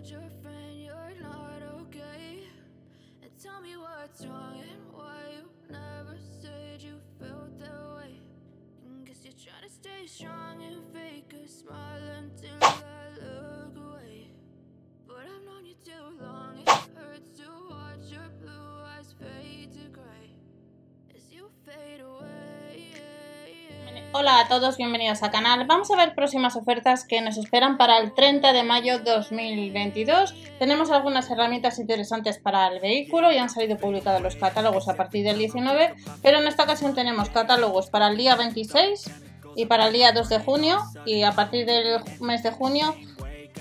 told your friend you're not okay. And tell me what's wrong and why you never said you felt that way. And guess you're trying to stay strong and fake Hola a todos, bienvenidos al canal. Vamos a ver próximas ofertas que nos esperan para el 30 de mayo 2022. Tenemos algunas herramientas interesantes para el vehículo y han salido publicados los catálogos a partir del 19, pero en esta ocasión tenemos catálogos para el día 26 y para el día 2 de junio y a partir del mes de junio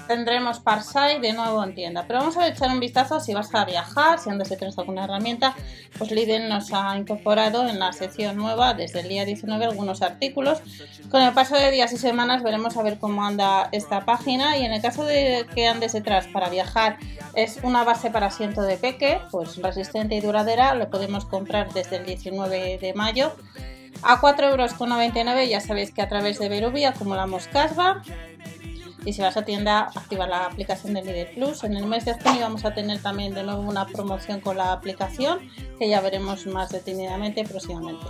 tendremos Parsai de nuevo en tienda. Pero vamos a echar un vistazo si vas a viajar, si andas detrás de alguna herramienta, pues Lidl nos ha incorporado en la sección nueva desde el día 19 algunos artículos. Con el paso de días y semanas veremos a ver cómo anda esta página y en el caso de que andes detrás para viajar es una base para asiento de peque, pues resistente y duradera, lo podemos comprar desde el 19 de mayo a 4,99 euros. Ya sabéis que a través de Berubi acumulamos casva y si vas a tienda, activa la aplicación de Lidl Plus. En el mes de junio vamos a tener también de nuevo una promoción con la aplicación que ya veremos más detenidamente próximamente.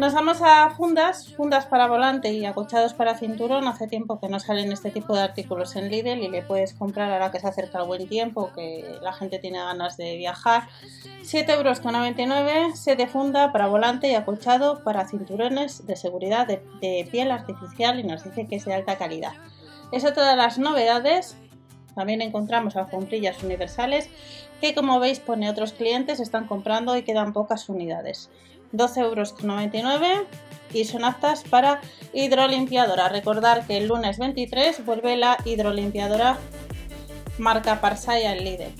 Nos vamos a fundas, fundas para volante y acolchados para cinturón. Hace tiempo que no salen este tipo de artículos en Lidl y le puedes comprar ahora que se acerca el buen tiempo, que la gente tiene ganas de viajar. 7,99 euros, set de funda para volante y acolchado para cinturones de seguridad de, de piel artificial y nos dice que es de alta calidad. Eso todas las novedades. También encontramos alfombrillas universales que como veis pone otros clientes están comprando y quedan pocas unidades. 12,99 euros y son aptas para hidrolimpiadora. Recordar que el lunes 23 vuelve la hidrolimpiadora marca Parsaya en Lidl.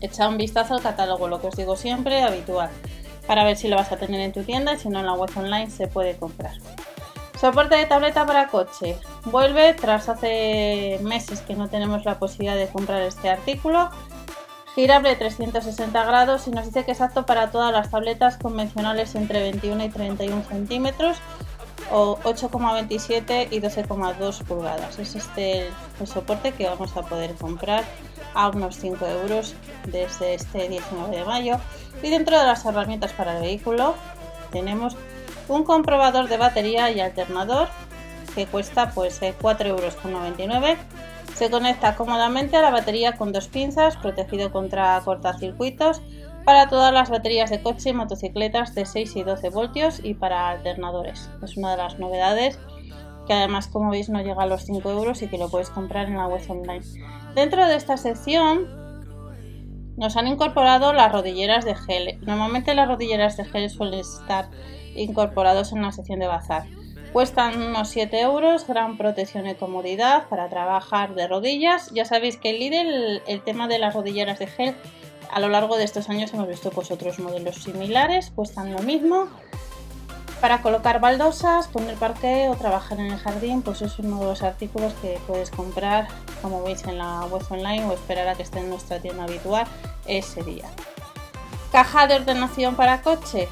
Echa un vistazo al catálogo, lo que os digo siempre, habitual, para ver si lo vas a tener en tu tienda y si no en la web online se puede comprar. Soporte de tableta para coche. Vuelve tras hace meses que no tenemos la posibilidad de comprar este artículo girable 360 grados y nos dice que es apto para todas las tabletas convencionales entre 21 y 31 centímetros o 8,27 y 12,2 pulgadas. Es este el soporte que vamos a poder comprar a unos 5 euros desde este 19 de mayo. Y dentro de las herramientas para el vehículo tenemos un comprobador de batería y alternador que cuesta pues 4,99 euros se conecta cómodamente a la batería con dos pinzas, protegido contra cortacircuitos, para todas las baterías de coche y motocicletas de 6 y 12 voltios y para alternadores. Es una de las novedades que además como veis no llega a los 5 euros y que lo puedes comprar en la web online. Dentro de esta sección nos han incorporado las rodilleras de gel. Normalmente las rodilleras de gel suelen estar incorporados en la sección de bazar. Cuestan unos 7 euros, gran protección y comodidad para trabajar de rodillas. Ya sabéis que el Lidl, el tema de las rodilleras de gel, a lo largo de estos años hemos visto pues otros modelos similares, cuestan lo mismo. Para colocar baldosas, poner parque o trabajar en el jardín, pues es uno de los artículos que puedes comprar, como veis en la web online o esperar a que esté en nuestra tienda habitual ese día. Caja de ordenación para coche,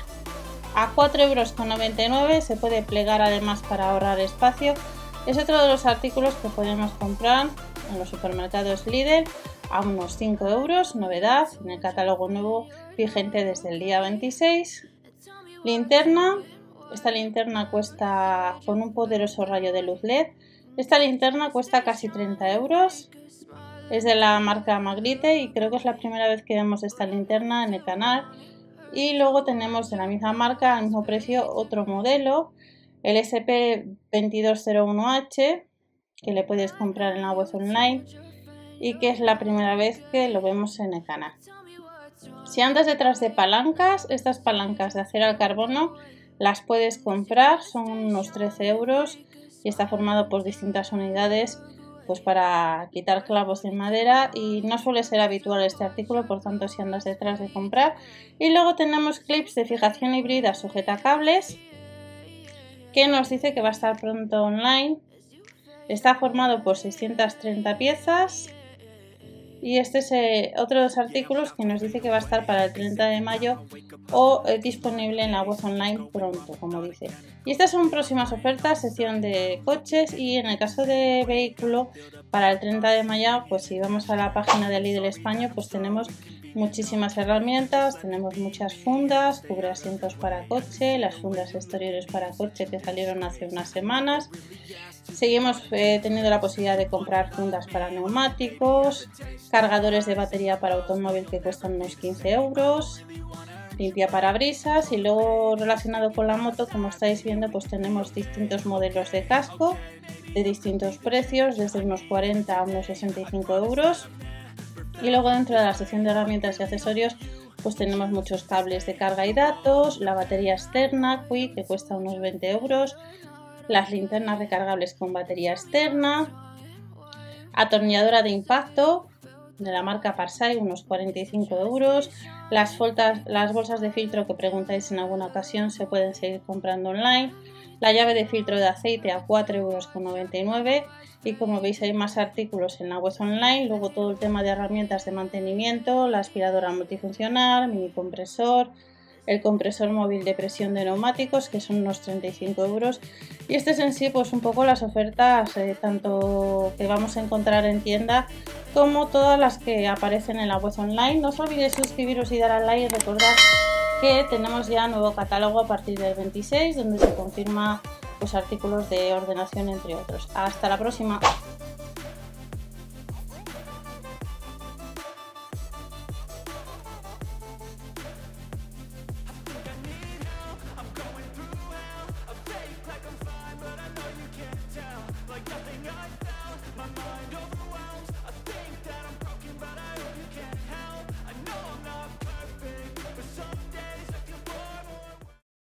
a 4,99 euros se puede plegar además para ahorrar espacio. Es otro de los artículos que podemos comprar en los supermercados Lidl a unos 5 euros, novedad en el catálogo nuevo vigente desde el día 26. Linterna, esta linterna cuesta con un poderoso rayo de luz LED. Esta linterna cuesta casi 30 euros. Es de la marca Magrite y creo que es la primera vez que vemos esta linterna en el canal y luego tenemos de la misma marca, al mismo precio, otro modelo, el SP2201H, que le puedes comprar en la web online y que es la primera vez que lo vemos en el canal. Si andas detrás de palancas, estas palancas de acero al carbono las puedes comprar, son unos 13 euros y está formado por distintas unidades pues para quitar clavos de madera y no suele ser habitual este artículo, por tanto si andas detrás de comprar. Y luego tenemos clips de fijación híbrida sujeta cables que nos dice que va a estar pronto online. Está formado por 630 piezas y este es eh, otro de los artículos que nos dice que va a estar para el 30 de mayo o eh, disponible en la web online pronto, como dice. Y estas son próximas ofertas, sección de coches y en el caso de vehículo para el 30 de mayo, pues si vamos a la página de Lidl España, pues tenemos muchísimas herramientas, tenemos muchas fundas, cubre asientos para coche, las fundas exteriores para coche que salieron hace unas semanas. Seguimos eh, teniendo la posibilidad de comprar fundas para neumáticos, cargadores de batería para automóvil que cuestan unos 15 euros, limpia parabrisas y luego relacionado con la moto, como estáis viendo, pues tenemos distintos modelos de casco de distintos precios, desde unos 40 a unos 65 euros. Y luego dentro de la sección de herramientas y accesorios pues tenemos muchos cables de carga y datos, la batería externa Quick que cuesta unos 20 euros, las linternas recargables con batería externa, atornilladora de impacto de la marca Parsai unos 45 euros, las, las bolsas de filtro que preguntáis en alguna ocasión se pueden seguir comprando online, la llave de filtro de aceite a 4,99 euros y como veis hay más artículos en la web online, luego todo el tema de herramientas de mantenimiento, la aspiradora multifuncional, mini compresor, el compresor móvil de presión de neumáticos que son unos 35 euros. Y este es en sí pues un poco las ofertas eh, tanto que vamos a encontrar en tienda como todas las que aparecen en la web online. No os olvidéis suscribiros y dar al like y recordar que tenemos ya nuevo catálogo a partir del 26 donde se confirma pues, artículos de ordenación entre otros. Hasta la próxima.